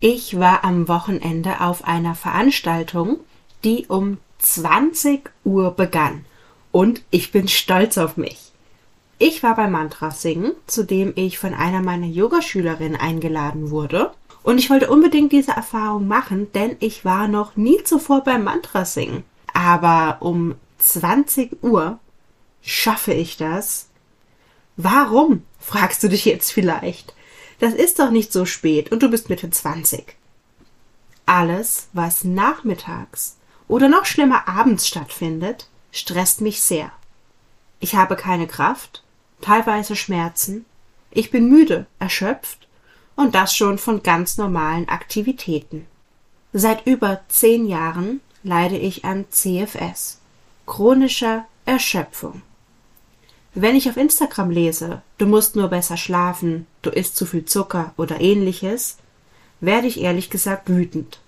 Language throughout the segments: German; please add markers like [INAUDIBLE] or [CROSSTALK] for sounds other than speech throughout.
Ich war am Wochenende auf einer Veranstaltung, die um 20 Uhr begann. Und ich bin stolz auf mich. Ich war beim Mantra singen, zu dem ich von einer meiner Yogaschülerinnen eingeladen wurde. Und ich wollte unbedingt diese Erfahrung machen, denn ich war noch nie zuvor beim Mantra singen. Aber um 20 Uhr schaffe ich das? Warum? fragst du dich jetzt vielleicht. Das ist doch nicht so spät und du bist Mitte 20. Alles, was nachmittags oder noch schlimmer abends stattfindet, stresst mich sehr. Ich habe keine Kraft, teilweise Schmerzen, ich bin müde, erschöpft und das schon von ganz normalen Aktivitäten. Seit über zehn Jahren leide ich an CFS, chronischer Erschöpfung. Wenn ich auf Instagram lese, du musst nur besser schlafen, du isst zu viel Zucker oder ähnliches, werde ich ehrlich gesagt wütend.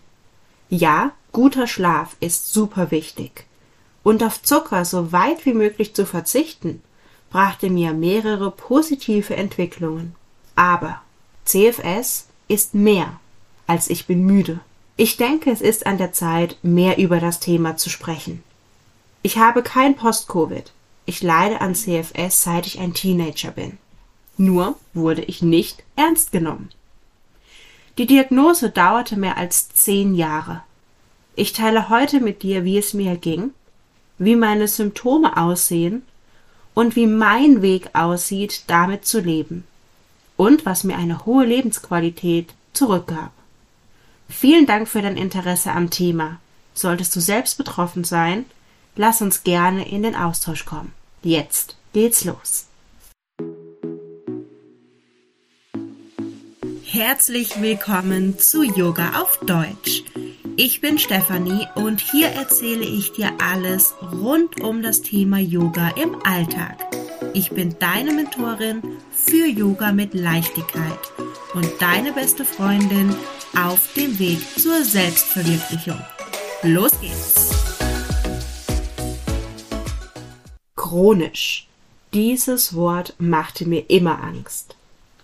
Ja, guter Schlaf ist super wichtig. Und auf Zucker so weit wie möglich zu verzichten, brachte mir mehrere positive Entwicklungen. Aber CFS ist mehr als ich bin müde. Ich denke, es ist an der Zeit, mehr über das Thema zu sprechen. Ich habe kein Post-Covid. Ich leide an CFS, seit ich ein Teenager bin. Nur wurde ich nicht ernst genommen. Die Diagnose dauerte mehr als zehn Jahre. Ich teile heute mit dir, wie es mir ging, wie meine Symptome aussehen und wie mein Weg aussieht, damit zu leben und was mir eine hohe Lebensqualität zurückgab. Vielen Dank für dein Interesse am Thema. Solltest du selbst betroffen sein, lass uns gerne in den Austausch kommen. Jetzt geht's los. Herzlich willkommen zu Yoga auf Deutsch. Ich bin Stefanie und hier erzähle ich dir alles rund um das Thema Yoga im Alltag. Ich bin deine Mentorin für Yoga mit Leichtigkeit und deine beste Freundin auf dem Weg zur Selbstverwirklichung. Los geht's! Chronisch. Dieses Wort machte mir immer Angst.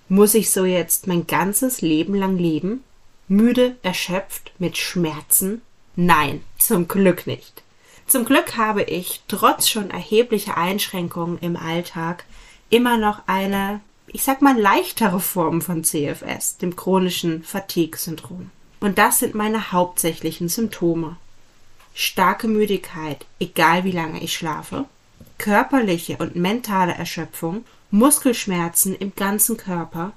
Muss ich so jetzt mein ganzes Leben lang leben? Müde, erschöpft, mit Schmerzen? Nein, zum Glück nicht. Zum Glück habe ich, trotz schon erheblicher Einschränkungen im Alltag, immer noch eine, ich sag mal, leichtere Form von CFS, dem chronischen Fatigue-Syndrom. Und das sind meine hauptsächlichen Symptome. Starke Müdigkeit, egal wie lange ich schlafe, körperliche und mentale Erschöpfung, Muskelschmerzen im ganzen Körper,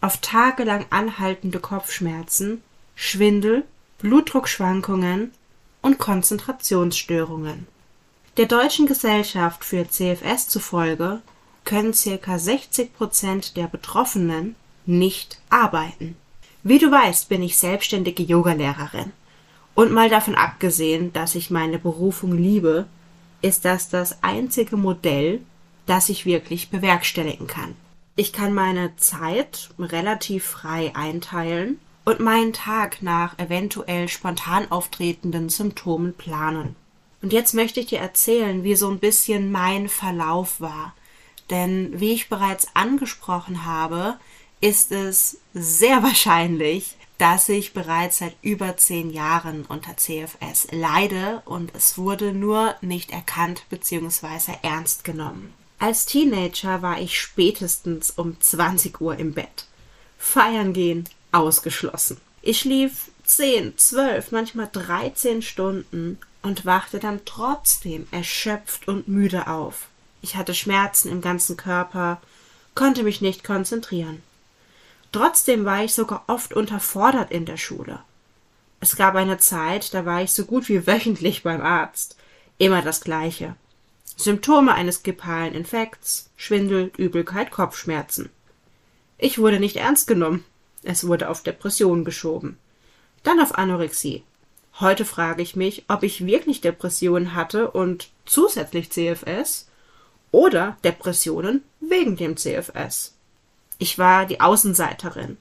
auf tagelang anhaltende Kopfschmerzen, Schwindel, Blutdruckschwankungen und Konzentrationsstörungen. Der Deutschen Gesellschaft für CFS zufolge können circa 60 Prozent der Betroffenen nicht arbeiten. Wie du weißt, bin ich selbstständige Yogalehrerin. Und mal davon abgesehen, dass ich meine Berufung liebe, ist das das einzige Modell, das ich wirklich bewerkstelligen kann. Ich kann meine Zeit relativ frei einteilen und meinen Tag nach eventuell spontan auftretenden Symptomen planen. Und jetzt möchte ich dir erzählen, wie so ein bisschen mein Verlauf war. Denn wie ich bereits angesprochen habe, ist es sehr [LAUGHS] wahrscheinlich, dass ich bereits seit über zehn Jahren unter CFS leide und es wurde nur nicht erkannt bzw. ernst genommen. Als Teenager war ich spätestens um 20 Uhr im Bett. Feiern gehen ausgeschlossen. Ich schlief 10, 12, manchmal 13 Stunden und wachte dann trotzdem erschöpft und müde auf. Ich hatte Schmerzen im ganzen Körper, konnte mich nicht konzentrieren. Trotzdem war ich sogar oft unterfordert in der Schule. Es gab eine Zeit, da war ich so gut wie [LAUGHS] wöchentlich beim Arzt. Immer das Gleiche. Symptome eines grippalen Infekts, Schwindel, Übelkeit, Kopfschmerzen. Ich wurde nicht ernst genommen. Es wurde auf Depressionen geschoben. Dann auf Anorexie. Heute frage ich mich, ob ich wirklich Depressionen hatte und zusätzlich CFS oder Depressionen wegen dem CFS. Ich war die Außenseiterin.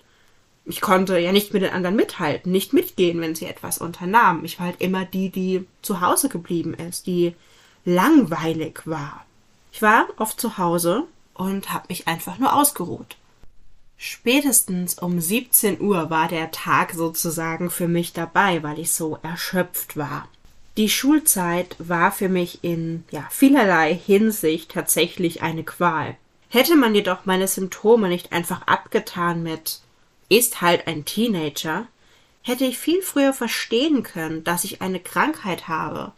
Ich konnte ja nicht mit den anderen mithalten, nicht mitgehen, wenn sie etwas unternahmen. Ich war halt immer die, die zu Hause geblieben ist, die langweilig war. Ich war oft zu Hause und habe mich einfach nur ausgeruht. Spätestens um 17 Uhr war der Tag sozusagen für mich dabei, weil ich so erschöpft war. Die Schulzeit war für mich in ja, vielerlei Hinsicht tatsächlich eine Qual. Hätte man jedoch meine Symptome nicht einfach abgetan mit ist halt ein Teenager, hätte ich viel früher verstehen können, dass ich eine Krankheit habe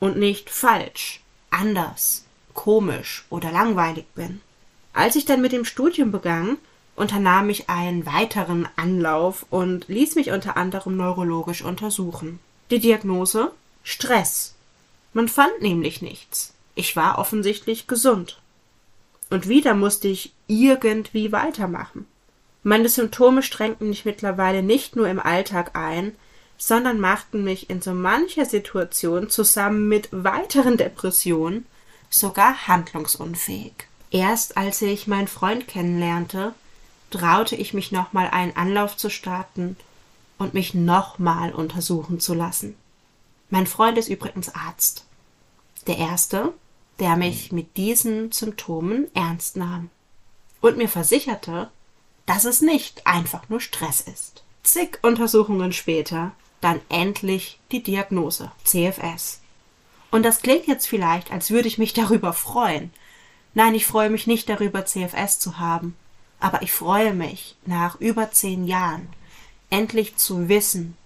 und nicht falsch, anders, komisch oder langweilig bin. Als ich dann mit dem Studium begann, unternahm ich einen weiteren Anlauf und ließ mich unter anderem neurologisch untersuchen. Die Diagnose Stress. Man fand nämlich nichts. Ich war offensichtlich gesund. Und wieder musste ich irgendwie weitermachen. Meine Symptome strengten mich mittlerweile nicht nur im Alltag ein, sondern machten mich in so mancher Situation zusammen mit weiteren Depressionen sogar handlungsunfähig. Erst als ich meinen Freund kennenlernte, traute ich mich nochmal einen Anlauf zu starten und mich nochmal untersuchen zu lassen. Mein Freund ist übrigens Arzt. Der erste, der mich mit diesen Symptomen ernst nahm und mir versicherte, dass es nicht einfach nur Stress ist. Zig Untersuchungen später dann endlich die Diagnose CFS. Und das klingt jetzt vielleicht, als würde ich mich darüber freuen. Nein, ich freue mich nicht darüber, CFS zu haben aber ich freue mich, nach über zehn Jahren endlich zu wissen,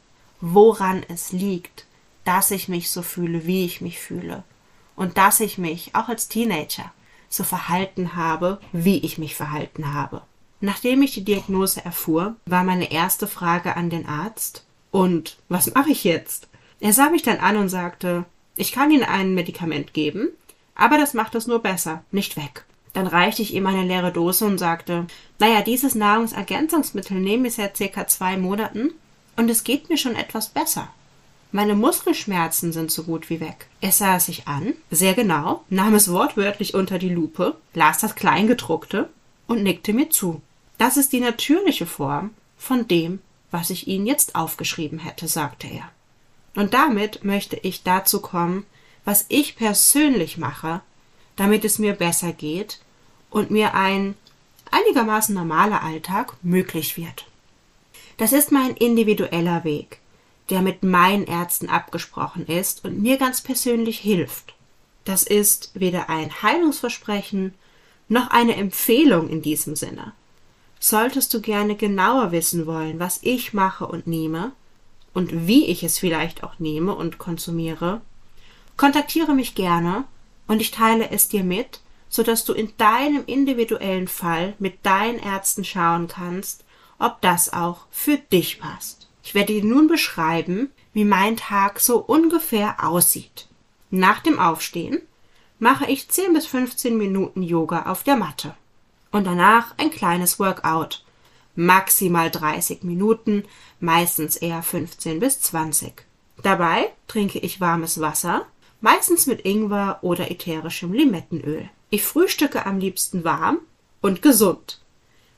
woran es liegt, dass ich mich so fühle, wie ich mich fühle und dass ich mich auch als Teenager so verhalten habe, wie ich mich verhalten habe. Nachdem ich die Diagnose erfuhr, war meine erste Frage an den Arzt und was mache ich jetzt? Er sah mich dann an und sagte, ich kann Ihnen ein Medikament geben, aber das macht es nur besser, nicht weg. Dann reichte ich ihm eine leere Dose und sagte, naja, dieses Nahrungsergänzungsmittel nehme ich seit circa zwei Monaten und es geht mir schon etwas besser. Meine Muskelschmerzen sind so gut wie weg. Er sah es sich an, sehr genau, nahm es wortwörtlich unter die Lupe, las das Kleingedruckte und nickte mir zu. Das ist die natürliche Form von dem, was ich Ihnen jetzt aufgeschrieben hätte, sagte er. Und damit möchte ich dazu kommen, was ich persönlich mache, damit es mir besser geht und mir ein einigermaßen normaler Alltag möglich wird. Das ist mein individueller Weg, der mit meinen Ärzten abgesprochen ist und mir ganz persönlich hilft. Das ist weder ein Heilungsversprechen noch eine Empfehlung in diesem Sinne. Solltest du gerne genauer wissen wollen, was ich mache und nehme und wie ich es vielleicht auch nehme und konsumiere, kontaktiere mich gerne und ich teile es dir mit, so dass du in deinem individuellen Fall mit deinen Ärzten schauen kannst, ob das auch für dich passt. Ich werde dir nun beschreiben, wie mein Tag so ungefähr aussieht. Nach dem Aufstehen mache ich 10 bis 15 Minuten Yoga auf der Matte und danach ein kleines Workout. Maximal 30 Minuten, meistens eher 15 bis 20. Dabei trinke ich warmes Wasser meistens mit Ingwer oder ätherischem Limettenöl. Ich frühstücke am liebsten warm und gesund.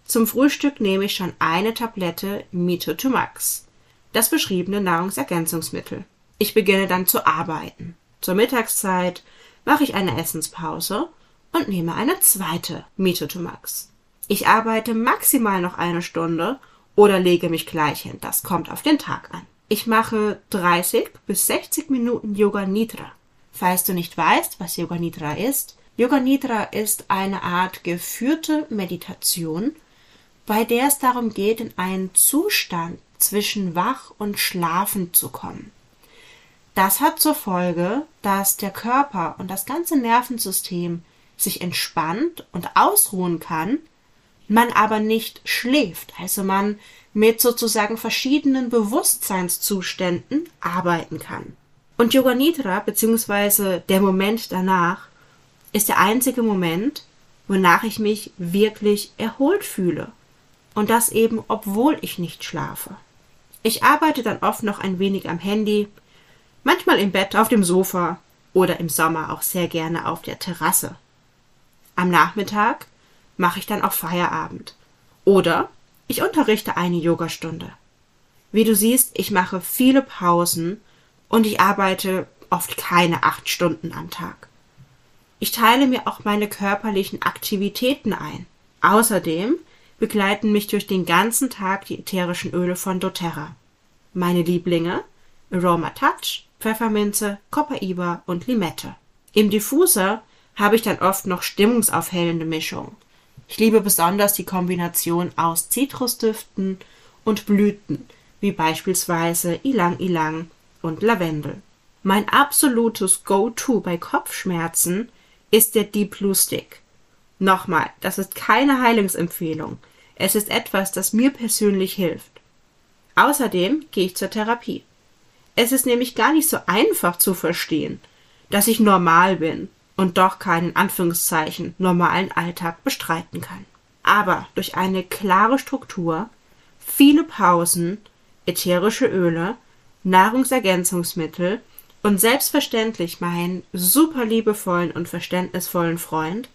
Zum Frühstück nehme ich schon eine Tablette Mito to Max, das beschriebene Nahrungsergänzungsmittel. Ich beginne dann zu arbeiten. Zur Mittagszeit mache ich eine Essenspause und nehme eine zweite Mito to Max. Ich arbeite maximal noch eine Stunde oder lege mich gleich hin. Das kommt auf den Tag an. Ich mache 30 bis 60 Minuten Yoga Nidra. Falls du nicht weißt, was Yoga Nidra ist, Yoga Nidra ist eine Art geführte Meditation, bei der es darum geht, in einen Zustand zwischen wach und schlafen zu kommen. Das hat zur Folge, dass der Körper und das ganze Nervensystem sich entspannt und ausruhen kann, man aber nicht schläft, also man mit sozusagen verschiedenen Bewusstseinszuständen arbeiten kann. Und Yoga Nidra, beziehungsweise der Moment danach, ist der einzige Moment, wonach ich mich wirklich erholt fühle. Und das eben, obwohl ich nicht schlafe. Ich arbeite dann oft noch ein wenig am Handy, manchmal im Bett, auf dem Sofa oder im Sommer auch sehr gerne auf der Terrasse. Am Nachmittag mache ich dann auch Feierabend. Oder ich unterrichte eine Yogastunde. Wie du siehst, ich mache viele Pausen und ich arbeite oft keine acht Stunden am Tag. Ich teile mir auch meine körperlichen Aktivitäten ein. Außerdem begleiten mich durch den ganzen Tag die ätherischen Öle von doTERRA. Meine Lieblinge Aroma Touch, Pfefferminze, Copaiba und Limette. Im Diffuser habe ich dann oft noch stimmungsaufhellende Mischungen. Ich liebe besonders die Kombination aus Zitrusdüften und Blüten, wie beispielsweise Ilang Ilang und Lavendel. Mein absolutes Go-To bei Kopfschmerzen ist der Deep Blue Stick. Nochmal, das ist keine Heilungsempfehlung. Es ist etwas, das mir persönlich hilft. Außerdem gehe ich zur Therapie. Es ist nämlich gar nicht so einfach zu verstehen, dass ich normal bin und doch keinen Anführungszeichen normalen Alltag bestreiten kann. Aber durch eine klare Struktur, viele Pausen, ätherische Öle, Nahrungsergänzungsmittel und selbstverständlich meinen super liebevollen und verständnisvollen Freund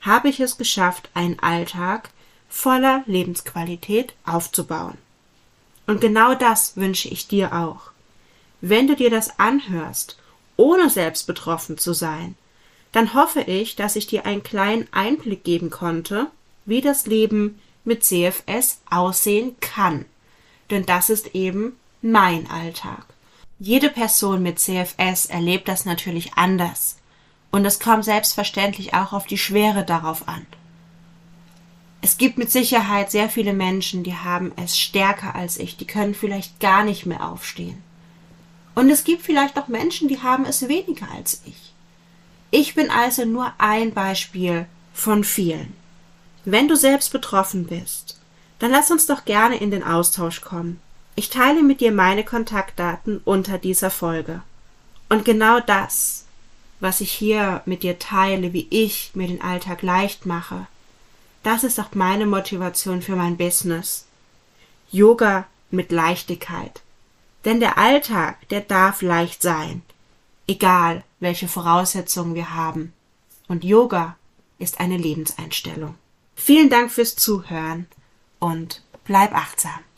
habe ich es geschafft, einen Alltag voller Lebensqualität aufzubauen. Und genau das wünsche ich dir auch. Wenn du dir das anhörst, ohne selbst betroffen zu sein, dann hoffe ich, dass ich dir einen kleinen Einblick geben konnte, wie das Leben mit CFS aussehen kann. Denn das ist eben mein Alltag. Jede Person mit CFS erlebt das natürlich anders. Und es kommt selbstverständlich auch auf die Schwere darauf an. Es gibt mit Sicherheit sehr viele Menschen, die haben es stärker als ich, die können vielleicht gar nicht mehr aufstehen. Und es gibt vielleicht auch Menschen, die haben es weniger als ich. Ich bin also nur ein Beispiel von vielen. Wenn du selbst betroffen bist, dann lass uns doch gerne in den Austausch kommen. Ich teile mit dir meine Kontaktdaten unter dieser Folge. Und genau das, was ich hier mit dir teile, wie ich mir den Alltag leicht mache, das ist auch meine Motivation für mein Business. Yoga mit Leichtigkeit. Denn der Alltag, der darf leicht sein egal welche Voraussetzungen wir haben. Und Yoga ist eine Lebenseinstellung. Vielen Dank fürs Zuhören und bleib achtsam.